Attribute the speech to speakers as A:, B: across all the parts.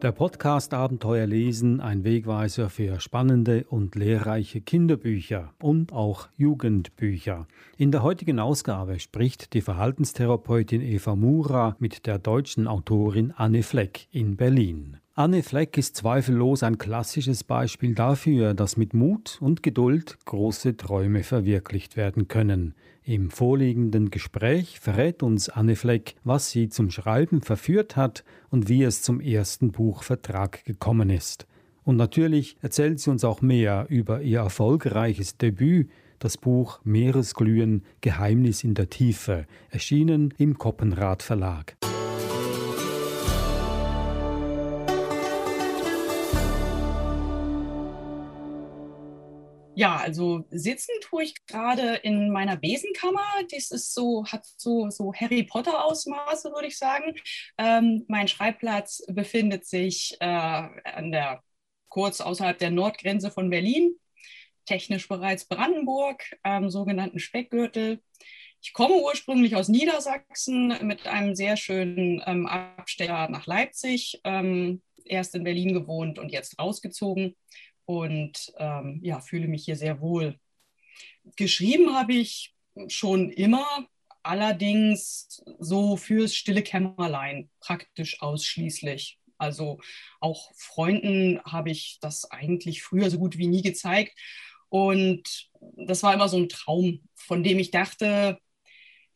A: Der Podcast Abenteuer lesen, ein Wegweiser für spannende und lehrreiche Kinderbücher und auch Jugendbücher. In der heutigen Ausgabe spricht die Verhaltenstherapeutin Eva Mura mit der deutschen Autorin Anne Fleck in Berlin. Anne Fleck ist zweifellos ein klassisches Beispiel dafür, dass mit Mut und Geduld große Träume verwirklicht werden können. Im vorliegenden Gespräch verrät uns Anne Fleck, was sie zum Schreiben verführt hat und wie es zum ersten Buchvertrag gekommen ist. Und natürlich erzählt sie uns auch mehr über ihr erfolgreiches Debüt, das Buch Meeresglühen Geheimnis in der Tiefe, erschienen im Koppenrad Verlag.
B: Ja, also sitzen tue ich gerade in meiner Besenkammer. Das ist so, hat so, so Harry Potter-Ausmaße, würde ich sagen. Ähm, mein Schreibplatz befindet sich äh, an der, kurz außerhalb der Nordgrenze von Berlin, technisch bereits Brandenburg, am sogenannten Speckgürtel. Ich komme ursprünglich aus Niedersachsen mit einem sehr schönen ähm, Abstecher nach Leipzig, ähm, erst in Berlin gewohnt und jetzt rausgezogen und ähm, ja, fühle mich hier sehr wohl. Geschrieben habe ich schon immer, allerdings so fürs stille Kämmerlein praktisch ausschließlich. Also auch Freunden habe ich das eigentlich früher so gut wie nie gezeigt. Und das war immer so ein Traum, von dem ich dachte,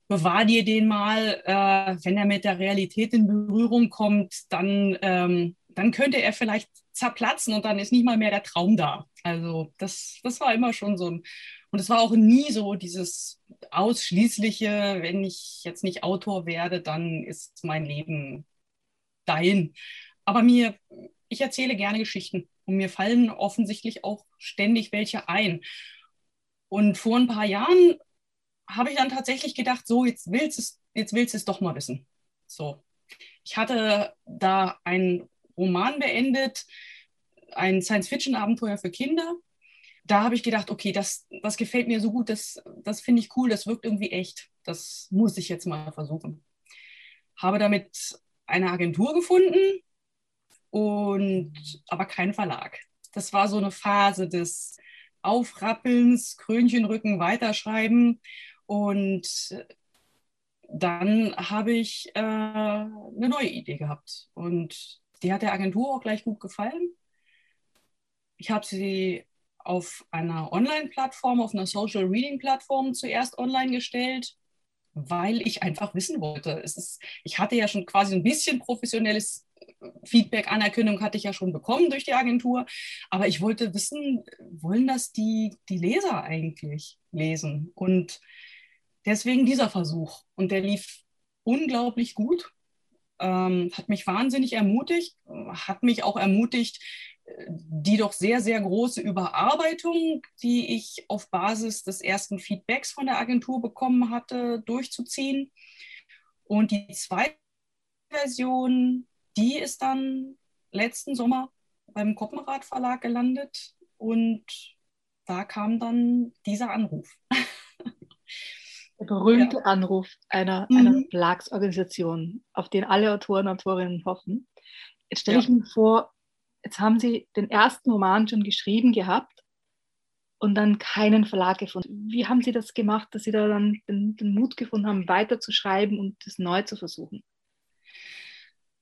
B: bewahr dir den mal, äh, wenn er mit der Realität in Berührung kommt, dann, ähm, dann könnte er vielleicht zerplatzen und dann ist nicht mal mehr der Traum da. Also das, das war immer schon so ein, und es war auch nie so dieses ausschließliche, wenn ich jetzt nicht Autor werde, dann ist mein Leben dahin. Aber mir, ich erzähle gerne Geschichten und mir fallen offensichtlich auch ständig welche ein. Und vor ein paar Jahren habe ich dann tatsächlich gedacht, so, jetzt willst du es, jetzt willst du es doch mal wissen. So. Ich hatte da einen Roman beendet, ein Science-Fiction-Abenteuer für Kinder. Da habe ich gedacht, okay, das, das gefällt mir so gut, das, das finde ich cool, das wirkt irgendwie echt. Das muss ich jetzt mal versuchen. Habe damit eine Agentur gefunden und aber keinen Verlag. Das war so eine Phase des Aufrappelns, Krönchenrücken, Weiterschreiben. Und dann habe ich äh, eine neue Idee gehabt. Und die hat der Agentur auch gleich gut gefallen. Ich habe sie auf einer Online-Plattform, auf einer Social Reading-Plattform zuerst online gestellt, weil ich einfach wissen wollte. Ist, ich hatte ja schon quasi ein bisschen professionelles Feedback, Anerkennung hatte ich ja schon bekommen durch die Agentur, aber ich wollte wissen, wollen das die, die Leser eigentlich lesen? Und deswegen dieser Versuch. Und der lief unglaublich gut ähm, hat mich wahnsinnig ermutigt, hat mich auch ermutigt, die doch sehr, sehr große Überarbeitung, die ich auf Basis des ersten Feedbacks von der Agentur bekommen hatte, durchzuziehen. Und die zweite Version, die ist dann letzten Sommer beim Koppenrad Verlag gelandet und da kam dann dieser Anruf.
C: Der berühmte ja. Anruf einer, mhm. einer Verlagsorganisation, auf den alle Autoren und Autorinnen hoffen. Jetzt stelle ja. ich mir vor, jetzt haben Sie den ersten Roman schon geschrieben gehabt und dann keinen Verlag gefunden. Wie haben Sie das gemacht, dass Sie da dann den, den Mut gefunden haben, weiterzuschreiben und das neu zu versuchen?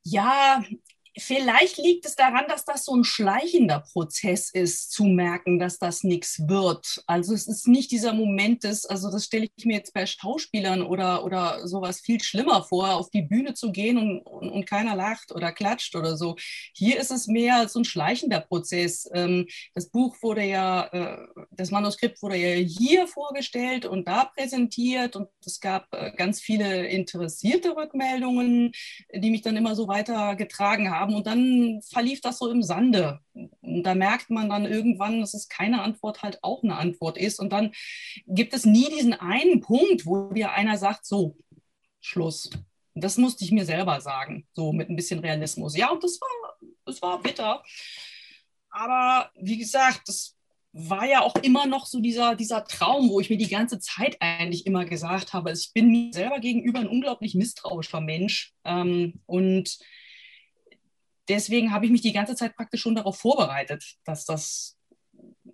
B: Ja, Vielleicht liegt es daran, dass das so ein schleichender Prozess ist, zu merken, dass das nichts wird. Also es ist nicht dieser Moment des, also das stelle ich mir jetzt bei Schauspielern oder, oder sowas viel schlimmer vor, auf die Bühne zu gehen und, und, und keiner lacht oder klatscht oder so. Hier ist es mehr so ein schleichender Prozess. Ähm, das Buch wurde ja, äh, das Manuskript wurde ja hier vorgestellt und da präsentiert und es gab äh, ganz viele interessierte Rückmeldungen, die mich dann immer so weitergetragen haben haben. Und dann verlief das so im Sande. Und da merkt man dann irgendwann, dass es keine Antwort halt auch eine Antwort ist. Und dann gibt es nie diesen einen Punkt, wo dir einer sagt, so, Schluss. Das musste ich mir selber sagen, so mit ein bisschen Realismus. Ja, und das war, es war bitter. Aber wie gesagt, das war ja auch immer noch so dieser, dieser Traum, wo ich mir die ganze Zeit eigentlich immer gesagt habe, ich bin mir selber gegenüber ein unglaublich misstrauischer Mensch. Ähm, und deswegen habe ich mich die ganze Zeit praktisch schon darauf vorbereitet, dass das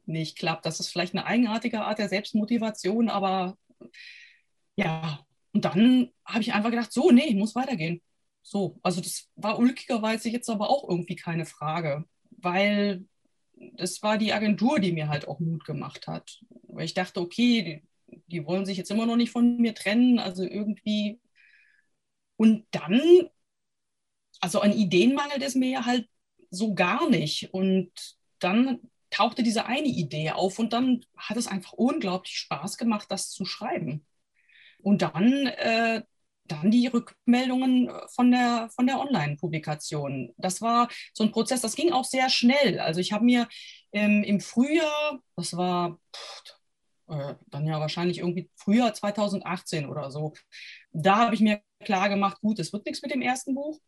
B: nicht klappt. Das ist vielleicht eine eigenartige Art der Selbstmotivation, aber ja, und dann habe ich einfach gedacht, so, nee, muss weitergehen. So, also das war ulkigerweise jetzt aber auch irgendwie keine Frage, weil das war die Agentur, die mir halt auch Mut gemacht hat. Weil ich dachte, okay, die, die wollen sich jetzt immer noch nicht von mir trennen, also irgendwie. Und dann, also an Ideen mangelt es mir ja halt so gar nicht. Und dann tauchte diese eine Idee auf und dann hat es einfach unglaublich Spaß gemacht, das zu schreiben. Und dann, äh, dann die Rückmeldungen von der, von der Online-Publikation. Das war so ein Prozess, das ging auch sehr schnell. Also ich habe mir ähm, im Frühjahr, das war pff, äh, dann ja wahrscheinlich irgendwie Frühjahr 2018 oder so, da habe ich mir klar gemacht, gut, es wird nichts mit dem ersten Buch.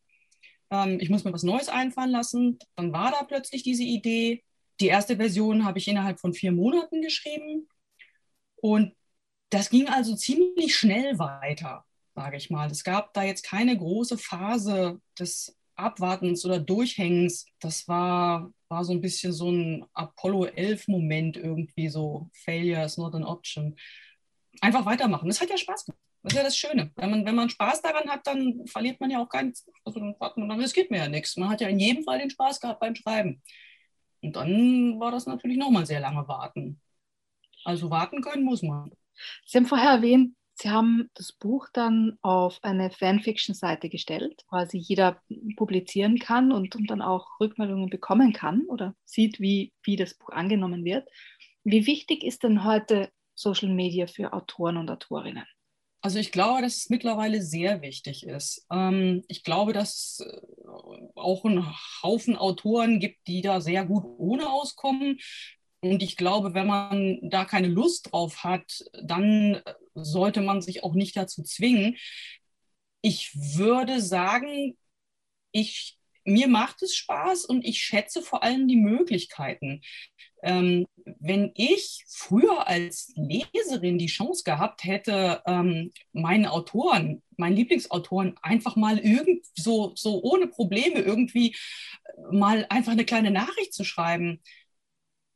B: Ähm, ich muss mir was Neues einfallen lassen. Dann war da plötzlich diese Idee. Die erste Version habe ich innerhalb von vier Monaten geschrieben. Und das ging also ziemlich schnell weiter, sage ich mal. Es gab da jetzt keine große Phase des Abwartens oder Durchhängens. Das war, war so ein bisschen so ein Apollo 11-Moment irgendwie, so Failure is not an option. Einfach weitermachen. Das hat ja Spaß gemacht. Das ist ja das Schöne. Wenn man, wenn man Spaß daran hat, dann verliert man ja auch keinen, also dann, dann riskiert man ja nichts. Man hat ja in jedem Fall den Spaß gehabt beim Schreiben. Und dann war das natürlich nochmal sehr lange warten. Also warten können muss man.
C: Sie haben vorher erwähnt, Sie haben das Buch dann auf eine Fanfiction-Seite gestellt, quasi jeder publizieren kann und, und dann auch Rückmeldungen bekommen kann oder sieht, wie, wie das Buch angenommen wird. Wie wichtig ist denn heute Social Media für Autoren und Autorinnen?
B: Also ich glaube, dass es mittlerweile sehr wichtig ist. Ähm, ich glaube, dass es äh, auch einen Haufen Autoren gibt, die da sehr gut ohne auskommen. Und ich glaube, wenn man da keine Lust drauf hat, dann sollte man sich auch nicht dazu zwingen. Ich würde sagen, ich, mir macht es Spaß und ich schätze vor allem die Möglichkeiten. Ähm, wenn ich früher als Leserin die Chance gehabt hätte, ähm, meinen Autoren, meinen Lieblingsautoren einfach mal irgend so, so ohne Probleme irgendwie mal einfach eine kleine Nachricht zu schreiben,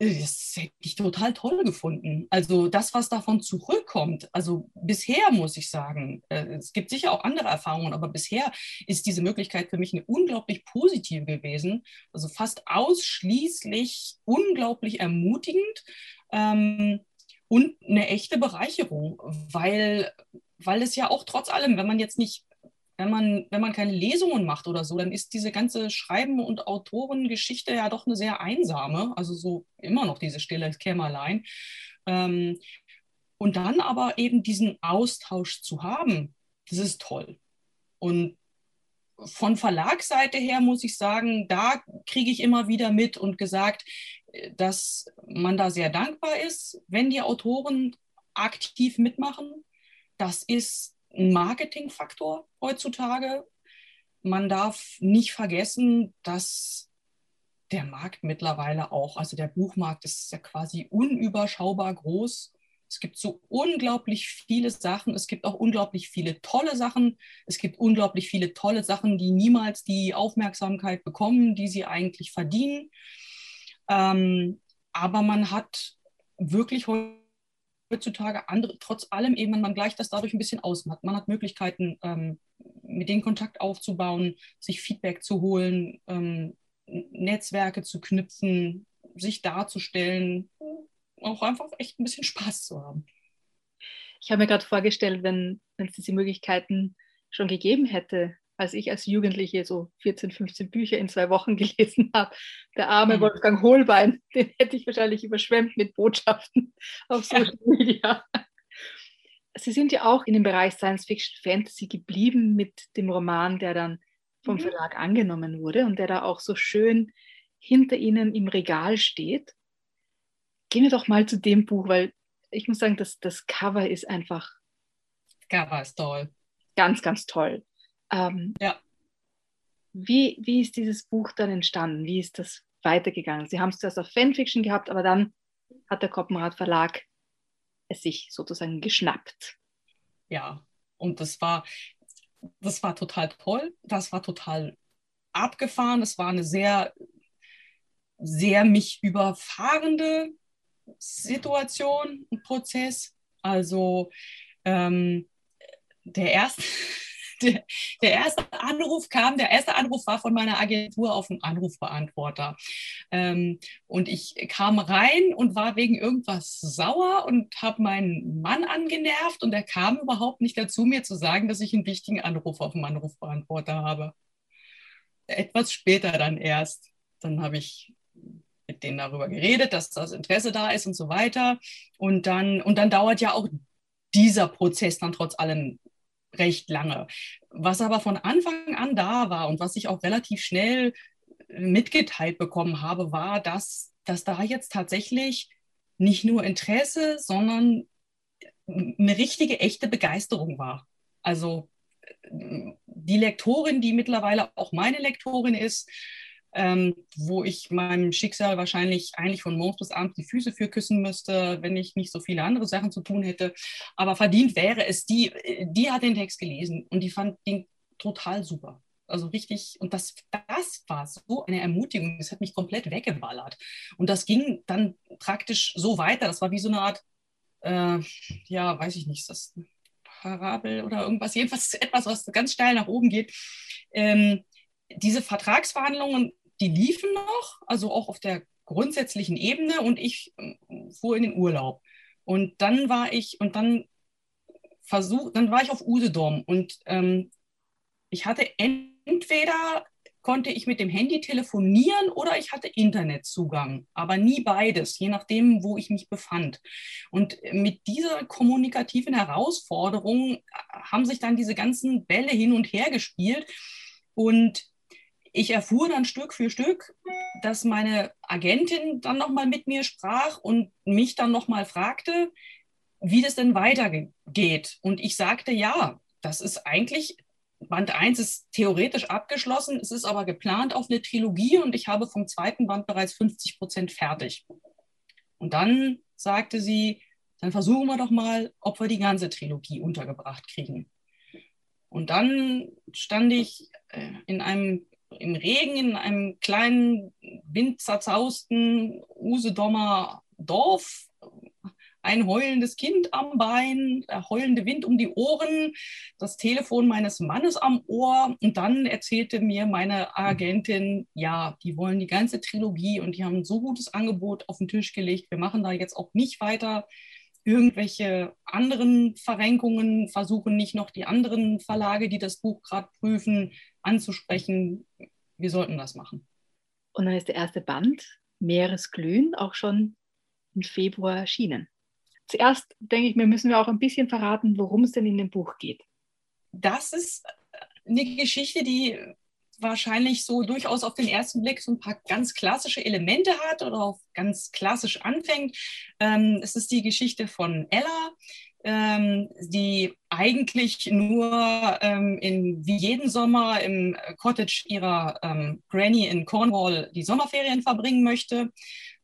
B: das hätte ich total toll gefunden. Also das, was davon zurückkommt, also bisher muss ich sagen, äh, es gibt sicher auch andere Erfahrungen, aber bisher ist diese Möglichkeit für mich eine unglaublich positive gewesen. Also fast ausschließlich unglaublich ermutigend ähm, und eine echte Bereicherung, weil, weil es ja auch trotz allem, wenn man jetzt nicht wenn man, wenn man keine Lesungen macht oder so, dann ist diese ganze Schreiben- und Autorengeschichte ja doch eine sehr einsame. Also so immer noch diese stille Kämmerlein. Ähm, und dann aber eben diesen Austausch zu haben, das ist toll. Und von Verlagsseite her muss ich sagen, da kriege ich immer wieder mit und gesagt, dass man da sehr dankbar ist, wenn die Autoren aktiv mitmachen. Das ist ein Marketingfaktor heutzutage. Man darf nicht vergessen, dass der Markt mittlerweile auch, also der Buchmarkt ist ja quasi unüberschaubar groß. Es gibt so unglaublich viele Sachen. Es gibt auch unglaublich viele tolle Sachen. Es gibt unglaublich viele tolle Sachen, die niemals die Aufmerksamkeit bekommen, die sie eigentlich verdienen. Ähm, aber man hat wirklich heute heutzutage andere, trotz allem eben, man gleicht das dadurch ein bisschen aus. Man hat, man hat Möglichkeiten, ähm, mit denen Kontakt aufzubauen, sich Feedback zu holen, ähm, Netzwerke zu knüpfen, sich darzustellen, auch einfach echt ein bisschen Spaß zu haben.
C: Ich habe mir gerade vorgestellt, wenn, wenn es diese Möglichkeiten schon gegeben hätte, als ich als Jugendliche so 14, 15 Bücher in zwei Wochen gelesen habe. Der arme mhm. Wolfgang Hohlbein, den hätte ich wahrscheinlich überschwemmt mit Botschaften auf Social ja. Media. Sie sind ja auch in dem Bereich Science Fiction Fantasy geblieben mit dem Roman, der dann vom mhm. Verlag angenommen wurde und der da auch so schön hinter Ihnen im Regal steht. Gehen wir doch mal zu dem Buch, weil ich muss sagen, das, das Cover ist einfach.
B: Cover ist toll.
C: Ganz, ganz toll. Ähm, ja. wie, wie ist dieses Buch dann entstanden? Wie ist das weitergegangen? Sie haben es zuerst auf Fanfiction gehabt, aber dann hat der Koppenrad Verlag es sich sozusagen geschnappt.
B: Ja, und das war, das war total toll. Das war total abgefahren. Das war eine sehr, sehr mich überfahrende Situation, Prozess. Also ähm, der erste. Der, der, erste Anruf kam, der erste Anruf war von meiner Agentur auf den Anrufbeantworter. Ähm, und ich kam rein und war wegen irgendwas sauer und habe meinen Mann angenervt und er kam überhaupt nicht dazu, mir zu sagen, dass ich einen wichtigen Anruf auf dem Anrufbeantworter habe. Etwas später dann erst. Dann habe ich mit denen darüber geredet, dass das Interesse da ist und so weiter. Und dann, und dann dauert ja auch dieser Prozess dann trotz allem recht lange. Was aber von Anfang an da war und was ich auch relativ schnell mitgeteilt bekommen habe, war, dass, dass da jetzt tatsächlich nicht nur Interesse, sondern eine richtige, echte Begeisterung war. Also die Lektorin, die mittlerweile auch meine Lektorin ist, ähm, wo ich meinem Schicksal wahrscheinlich eigentlich von morgens bis abends die Füße für küssen müsste, wenn ich nicht so viele andere Sachen zu tun hätte. Aber verdient wäre es, die, die hat den Text gelesen und die fand den total super. Also richtig, und das, das war so eine Ermutigung, das hat mich komplett weggeballert. Und das ging dann praktisch so weiter. Das war wie so eine Art, äh, ja, weiß ich nicht, das Parabel oder irgendwas, jedenfalls etwas, was ganz steil nach oben geht. Ähm, diese Vertragsverhandlungen die liefen noch, also auch auf der grundsätzlichen Ebene und ich äh, fuhr in den Urlaub. Und dann war ich, und dann versuch, dann war ich auf Usedom und ähm, ich hatte entweder konnte ich mit dem Handy telefonieren oder ich hatte Internetzugang, aber nie beides, je nachdem, wo ich mich befand. Und mit dieser kommunikativen Herausforderung äh, haben sich dann diese ganzen Bälle hin und her gespielt und ich erfuhr dann Stück für Stück, dass meine Agentin dann nochmal mit mir sprach und mich dann nochmal fragte, wie das denn weitergeht. Und ich sagte, ja, das ist eigentlich, Band 1 ist theoretisch abgeschlossen, es ist aber geplant auf eine Trilogie und ich habe vom zweiten Band bereits 50 Prozent fertig. Und dann sagte sie, dann versuchen wir doch mal, ob wir die ganze Trilogie untergebracht kriegen. Und dann stand ich äh, in einem im Regen in einem kleinen, windzerzausten Usedomer Dorf. Ein heulendes Kind am Bein, der heulende Wind um die Ohren, das Telefon meines Mannes am Ohr. Und dann erzählte mir meine Agentin, ja, die wollen die ganze Trilogie und die haben ein so gutes Angebot auf den Tisch gelegt. Wir machen da jetzt auch nicht weiter irgendwelche anderen Verrenkungen, versuchen nicht noch die anderen Verlage, die das Buch gerade prüfen, anzusprechen. Wir sollten das machen.
C: Und dann ist der erste Band, Meeresglühen, auch schon im Februar erschienen. Zuerst denke ich mir, müssen wir auch ein bisschen verraten, worum es denn in dem Buch geht.
B: Das ist eine Geschichte, die wahrscheinlich so durchaus auf den ersten Blick so ein paar ganz klassische Elemente hat oder auch ganz klassisch anfängt. Ähm, es ist die Geschichte von Ella, ähm, die eigentlich nur ähm, in, wie jeden Sommer im Cottage ihrer ähm, Granny in Cornwall die Sommerferien verbringen möchte.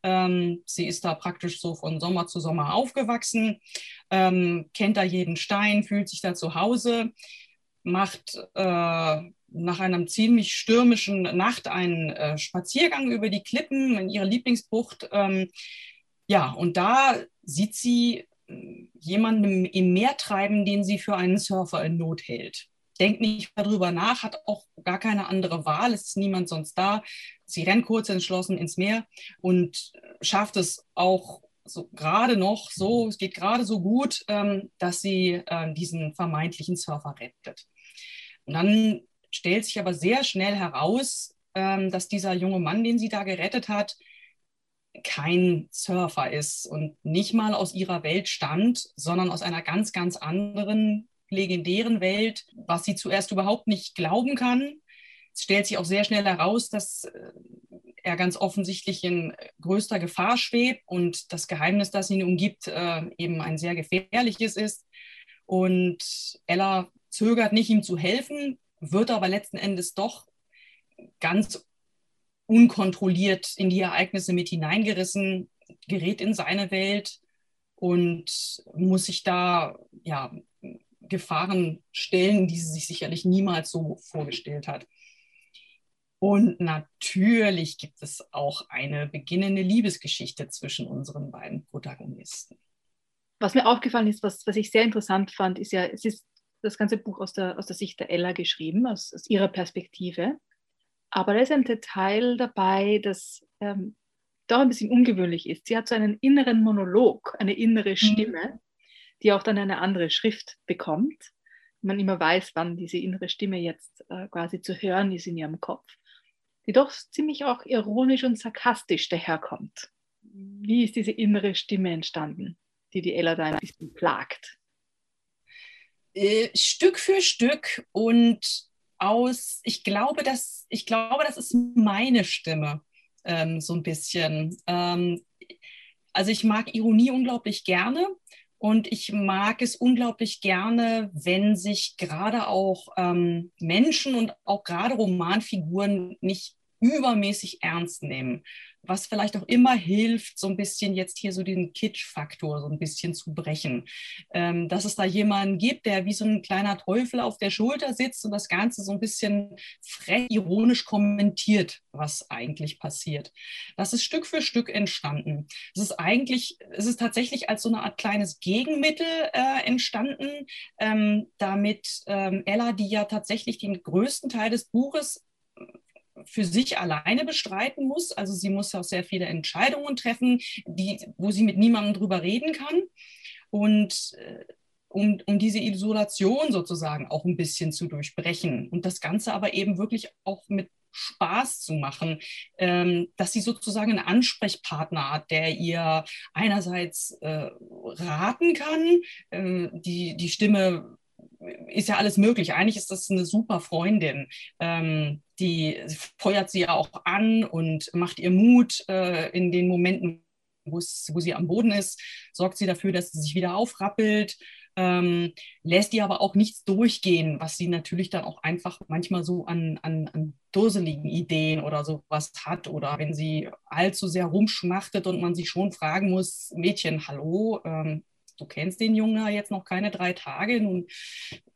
B: Ähm, sie ist da praktisch so von Sommer zu Sommer aufgewachsen, ähm, kennt da jeden Stein, fühlt sich da zu Hause, macht äh, nach einer ziemlich stürmischen Nacht einen äh, Spaziergang über die Klippen in ihre Lieblingsbucht. Ähm, ja, und da sieht sie äh, jemanden im Meer treiben, den sie für einen Surfer in Not hält. Denkt nicht darüber nach, hat auch gar keine andere Wahl, es ist niemand sonst da. Sie rennt kurz entschlossen ins Meer und schafft es auch so gerade noch so, es geht gerade so gut, ähm, dass sie äh, diesen vermeintlichen Surfer rettet. Und dann stellt sich aber sehr schnell heraus, ähm, dass dieser junge Mann, den sie da gerettet hat, kein Surfer ist und nicht mal aus ihrer Welt stammt, sondern aus einer ganz, ganz anderen, legendären Welt, was sie zuerst überhaupt nicht glauben kann. Es stellt sich auch sehr schnell heraus, dass äh, er ganz offensichtlich in größter Gefahr schwebt und das Geheimnis, das ihn umgibt, äh, eben ein sehr gefährliches ist. Und Ella zögert nicht, ihm zu helfen, wird aber letzten Endes doch ganz unkontrolliert in die Ereignisse mit hineingerissen, gerät in seine Welt und muss sich da ja, Gefahren stellen, die sie sich sicherlich niemals so vorgestellt hat. Und natürlich gibt es auch eine beginnende Liebesgeschichte zwischen unseren beiden Protagonisten.
C: Was mir aufgefallen ist, was, was ich sehr interessant fand, ist ja, es ist das ganze Buch aus der, aus der Sicht der Ella geschrieben, aus, aus ihrer Perspektive. Aber da ist ein Detail dabei, das ähm, doch ein bisschen ungewöhnlich ist. Sie hat so einen inneren Monolog, eine innere mhm. Stimme, mhm. die auch dann eine andere Schrift bekommt. Man immer weiß, wann diese innere Stimme jetzt äh, quasi zu hören ist in ihrem Kopf, die doch ziemlich auch ironisch und sarkastisch daherkommt. Wie ist diese innere Stimme entstanden, die die Ella da ein bisschen plagt?
B: Äh, Stück für Stück und aus, ich glaube, dass, ich glaube, das ist meine Stimme ähm, so ein bisschen. Ähm, also ich mag Ironie unglaublich gerne und ich mag es unglaublich gerne, wenn sich gerade auch ähm, Menschen und auch gerade Romanfiguren nicht übermäßig ernst nehmen was vielleicht auch immer hilft, so ein bisschen jetzt hier so den Kitsch-Faktor so ein bisschen zu brechen. Ähm, dass es da jemanden gibt, der wie so ein kleiner Teufel auf der Schulter sitzt und das Ganze so ein bisschen frech, ironisch kommentiert, was eigentlich passiert. Das ist Stück für Stück entstanden. Es ist eigentlich, es ist tatsächlich als so eine Art kleines Gegenmittel äh, entstanden, ähm, damit ähm, Ella, die ja tatsächlich den größten Teil des Buches für sich alleine bestreiten muss. Also sie muss auch sehr viele Entscheidungen treffen, die, wo sie mit niemandem drüber reden kann. Und äh, um, um diese Isolation sozusagen auch ein bisschen zu durchbrechen und das Ganze aber eben wirklich auch mit Spaß zu machen, ähm, dass sie sozusagen einen Ansprechpartner hat, der ihr einerseits äh, raten kann, äh, die, die Stimme ist ja alles möglich. Eigentlich ist das eine super Freundin. Ähm, die feuert sie ja auch an und macht ihr Mut äh, in den Momenten, wo sie am Boden ist, sorgt sie dafür, dass sie sich wieder aufrappelt, ähm, lässt ihr aber auch nichts durchgehen, was sie natürlich dann auch einfach manchmal so an, an, an durseligen Ideen oder sowas hat oder wenn sie allzu sehr rumschmachtet und man sich schon fragen muss, Mädchen, hallo, ähm, du kennst den Jungen jetzt noch keine drei Tage, nun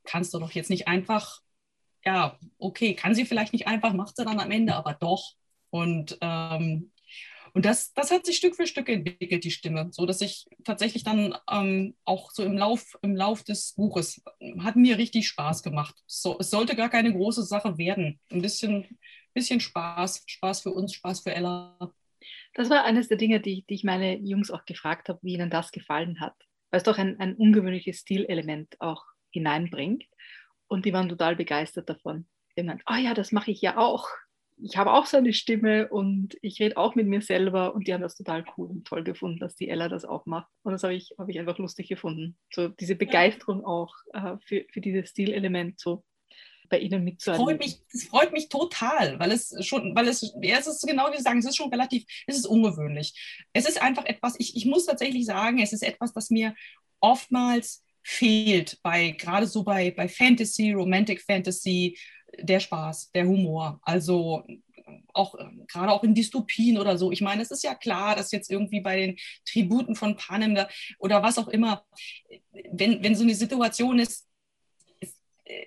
B: kannst du doch jetzt nicht einfach, ja, okay, kann sie vielleicht nicht einfach, macht sie dann am Ende aber doch. Und, ähm, und das, das hat sich Stück für Stück entwickelt, die Stimme, so dass ich tatsächlich dann ähm, auch so im Lauf, im Lauf des Buches hat mir richtig Spaß gemacht. So, es sollte gar keine große Sache werden. Ein bisschen, bisschen Spaß, Spaß für uns, Spaß für Ella.
C: Das war eines der Dinge, die, die ich meine Jungs auch gefragt habe, wie ihnen das gefallen hat weil es doch ein, ein ungewöhnliches Stilelement auch hineinbringt. Und die waren total begeistert davon. Die haben gesagt, oh ja, das mache ich ja auch. Ich habe auch so eine Stimme und ich rede auch mit mir selber und die haben das total cool und toll gefunden, dass die Ella das auch macht. Und das habe ich, hab ich einfach lustig gefunden. So diese Begeisterung auch äh, für, für dieses Stilelement so bei Ihnen mitzuerleben.
B: Freut mich, das freut mich total, weil es schon, weil es, ja, es ist genau wie Sie sagen, es ist schon relativ, es ist ungewöhnlich. Es ist einfach etwas, ich, ich muss tatsächlich sagen, es ist etwas, das mir oftmals fehlt, bei, gerade so bei, bei Fantasy, Romantic Fantasy, der Spaß, der Humor. Also auch gerade auch in Dystopien oder so. Ich meine, es ist ja klar, dass jetzt irgendwie bei den Tributen von Panem oder was auch immer, wenn, wenn so eine Situation ist,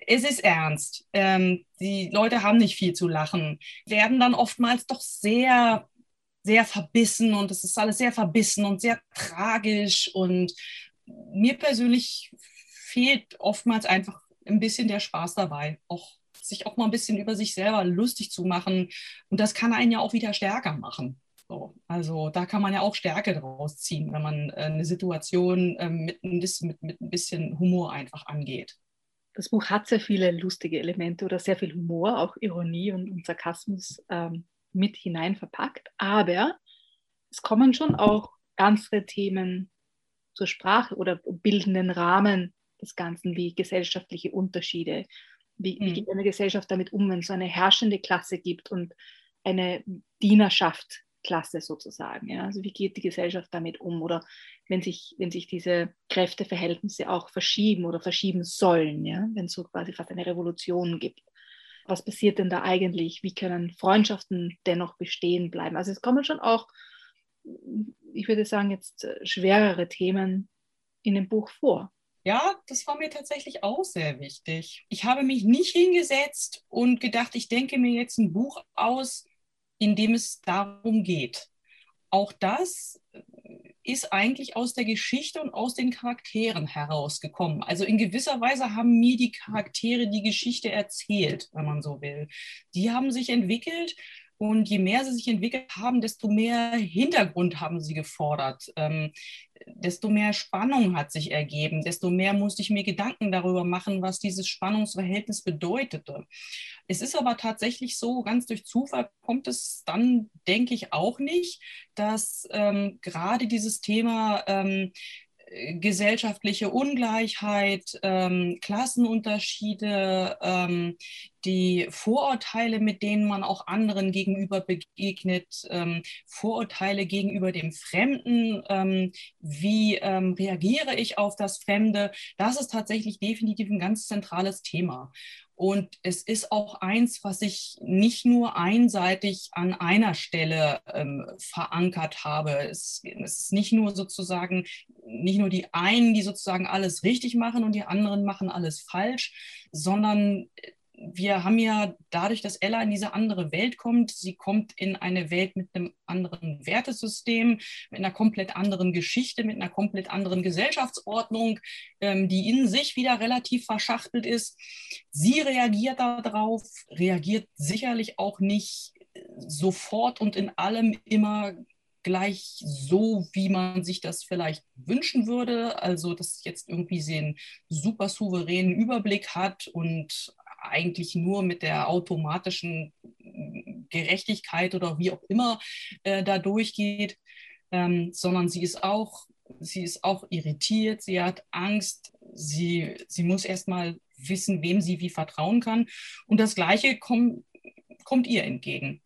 B: es ist ernst. Ähm, die Leute haben nicht viel zu lachen, werden dann oftmals doch sehr, sehr verbissen und es ist alles sehr verbissen und sehr tragisch. Und mir persönlich fehlt oftmals einfach ein bisschen der Spaß dabei, auch sich auch mal ein bisschen über sich selber lustig zu machen. Und das kann einen ja auch wieder stärker machen. So, also da kann man ja auch Stärke draus ziehen, wenn man äh, eine Situation äh, mit, mit, mit ein bisschen Humor einfach angeht
C: das Buch hat sehr viele lustige Elemente oder sehr viel Humor, auch Ironie und, und Sarkasmus ähm, mit hinein verpackt. Aber es kommen schon auch ernstere Themen zur Sprache oder bilden den Rahmen des Ganzen, wie gesellschaftliche Unterschiede. Wie, mhm. wie geht eine Gesellschaft damit um, wenn es so eine herrschende Klasse gibt und eine Dienerschaft Klasse sozusagen. Ja? Also wie geht die Gesellschaft damit um oder wenn sich, wenn sich diese Kräfteverhältnisse auch verschieben oder verschieben sollen, ja? wenn es so quasi fast eine Revolution gibt. was passiert denn da eigentlich? Wie können Freundschaften dennoch bestehen bleiben? Also es kommen schon auch, ich würde sagen, jetzt äh, schwerere Themen in dem Buch vor.
B: Ja, das war mir tatsächlich auch sehr wichtig. Ich habe mich nicht hingesetzt und gedacht, ich denke mir jetzt ein Buch aus, in dem es darum geht. Auch das ist eigentlich aus der Geschichte und aus den Charakteren herausgekommen. Also in gewisser Weise haben mir die Charaktere die Geschichte erzählt, wenn man so will. Die haben sich entwickelt und je mehr sie sich entwickelt haben, desto mehr Hintergrund haben sie gefordert, ähm, desto mehr Spannung hat sich ergeben, desto mehr musste ich mir Gedanken darüber machen, was dieses Spannungsverhältnis bedeutete. Es ist aber tatsächlich so, ganz durch Zufall kommt es dann, denke ich, auch nicht, dass ähm, gerade dieses Thema ähm, gesellschaftliche Ungleichheit, ähm, Klassenunterschiede, ähm, die Vorurteile, mit denen man auch anderen gegenüber begegnet, ähm, Vorurteile gegenüber dem Fremden, ähm, wie ähm, reagiere ich auf das Fremde, das ist tatsächlich definitiv ein ganz zentrales Thema. Und es ist auch eins, was ich nicht nur einseitig an einer Stelle ähm, verankert habe. Es, es, ist nicht nur sozusagen, nicht nur die einen, die sozusagen alles richtig machen und die anderen machen alles falsch, sondern wir haben ja dadurch, dass Ella in diese andere Welt kommt, sie kommt in eine Welt mit einem anderen Wertesystem, mit einer komplett anderen Geschichte, mit einer komplett anderen Gesellschaftsordnung, ähm, die in sich wieder relativ verschachtelt ist. Sie reagiert darauf, reagiert sicherlich auch nicht sofort und in allem immer gleich so, wie man sich das vielleicht wünschen würde. Also, dass jetzt irgendwie einen super souveränen Überblick hat und eigentlich nur mit der automatischen Gerechtigkeit oder wie auch immer äh, da durchgeht, ähm, sondern sie ist auch, sie ist auch irritiert, sie hat Angst, sie, sie muss erstmal wissen, wem sie wie vertrauen kann. Und das Gleiche komm, kommt ihr entgegen.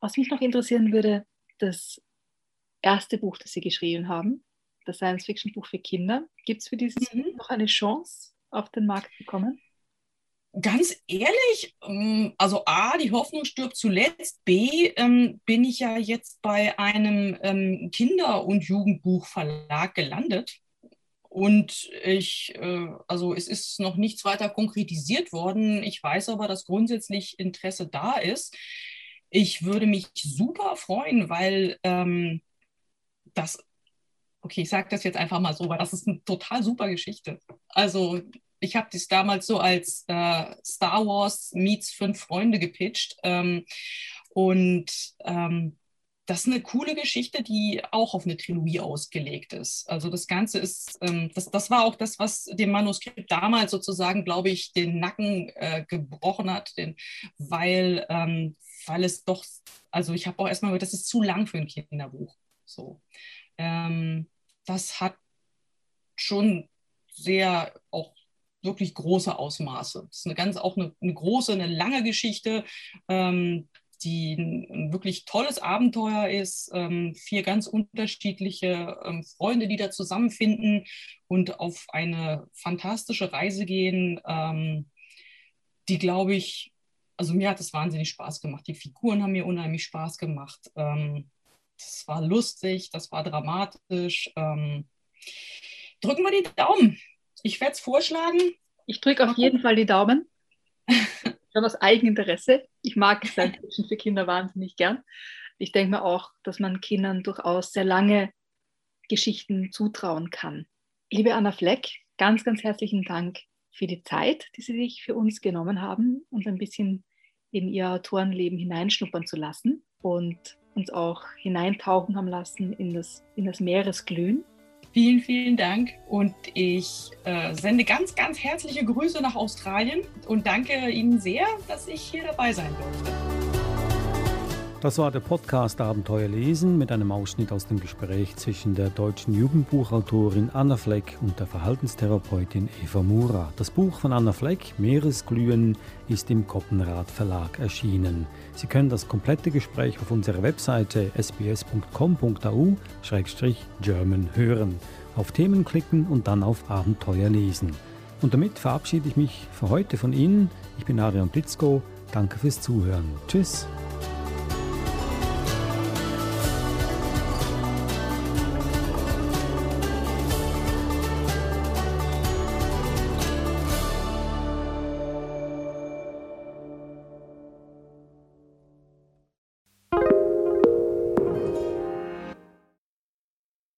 C: Was mich noch interessieren würde, das erste Buch, das Sie geschrieben haben, das Science-Fiction-Buch für Kinder. Gibt es für dieses mhm. Noch eine Chance, auf den Markt zu kommen?
B: Ganz ehrlich, ähm, also A, die Hoffnung stirbt zuletzt, B, ähm, bin ich ja jetzt bei einem ähm, Kinder- und Jugendbuchverlag gelandet. Und ich, äh, also es ist noch nichts weiter konkretisiert worden. Ich weiß aber, dass grundsätzlich Interesse da ist. Ich würde mich super freuen, weil ähm, das, okay, ich sage das jetzt einfach mal so, weil das ist eine total super Geschichte. Also ich habe das damals so als äh, Star Wars meets fünf Freunde gepitcht. Ähm, und ähm, das ist eine coole Geschichte, die auch auf eine Trilogie ausgelegt ist. Also das Ganze ist, ähm, das, das war auch das, was dem Manuskript damals sozusagen, glaube ich, den Nacken äh, gebrochen hat, den, weil, ähm, weil es doch, also ich habe auch erstmal gehört, das ist zu lang für ein Kinderbuch. So. Ähm, das hat schon sehr auch wirklich große Ausmaße. Das ist eine ganz auch eine, eine große, eine lange Geschichte, ähm, die ein wirklich tolles Abenteuer ist. Ähm, vier ganz unterschiedliche ähm, Freunde, die da zusammenfinden und auf eine fantastische Reise gehen, ähm, die, glaube ich, also mir hat es wahnsinnig Spaß gemacht. Die Figuren haben mir unheimlich Spaß gemacht. Ähm, das war lustig, das war dramatisch. Ähm, drücken wir die Daumen ich werde es vorschlagen.
C: Ich drücke auf jeden Fall die Daumen. Schon aus Eigeninteresse. Ich mag Science Fiction für Kinder wahnsinnig gern. Ich denke mir auch, dass man Kindern durchaus sehr lange Geschichten zutrauen kann. Liebe Anna Fleck, ganz, ganz herzlichen Dank für die Zeit, die Sie sich für uns genommen haben, uns ein bisschen in Ihr Autorenleben hineinschnuppern zu lassen und uns auch hineintauchen haben lassen in das, in das Meeresglühen
B: Vielen, vielen Dank und ich äh, sende ganz, ganz herzliche Grüße nach Australien und danke Ihnen sehr, dass ich hier dabei sein durfte.
A: Das war der Podcast Abenteuer lesen mit einem Ausschnitt aus dem Gespräch zwischen der deutschen Jugendbuchautorin Anna Fleck und der Verhaltenstherapeutin Eva Mura. Das Buch von Anna Fleck, Meeresglühen, ist im Koppenrad Verlag erschienen. Sie können das komplette Gespräch auf unserer Webseite sbs.com.au-german hören. Auf Themen klicken und dann auf Abenteuer lesen. Und damit verabschiede ich mich für heute von Ihnen. Ich bin Adrian Blitzko. Danke fürs Zuhören. Tschüss.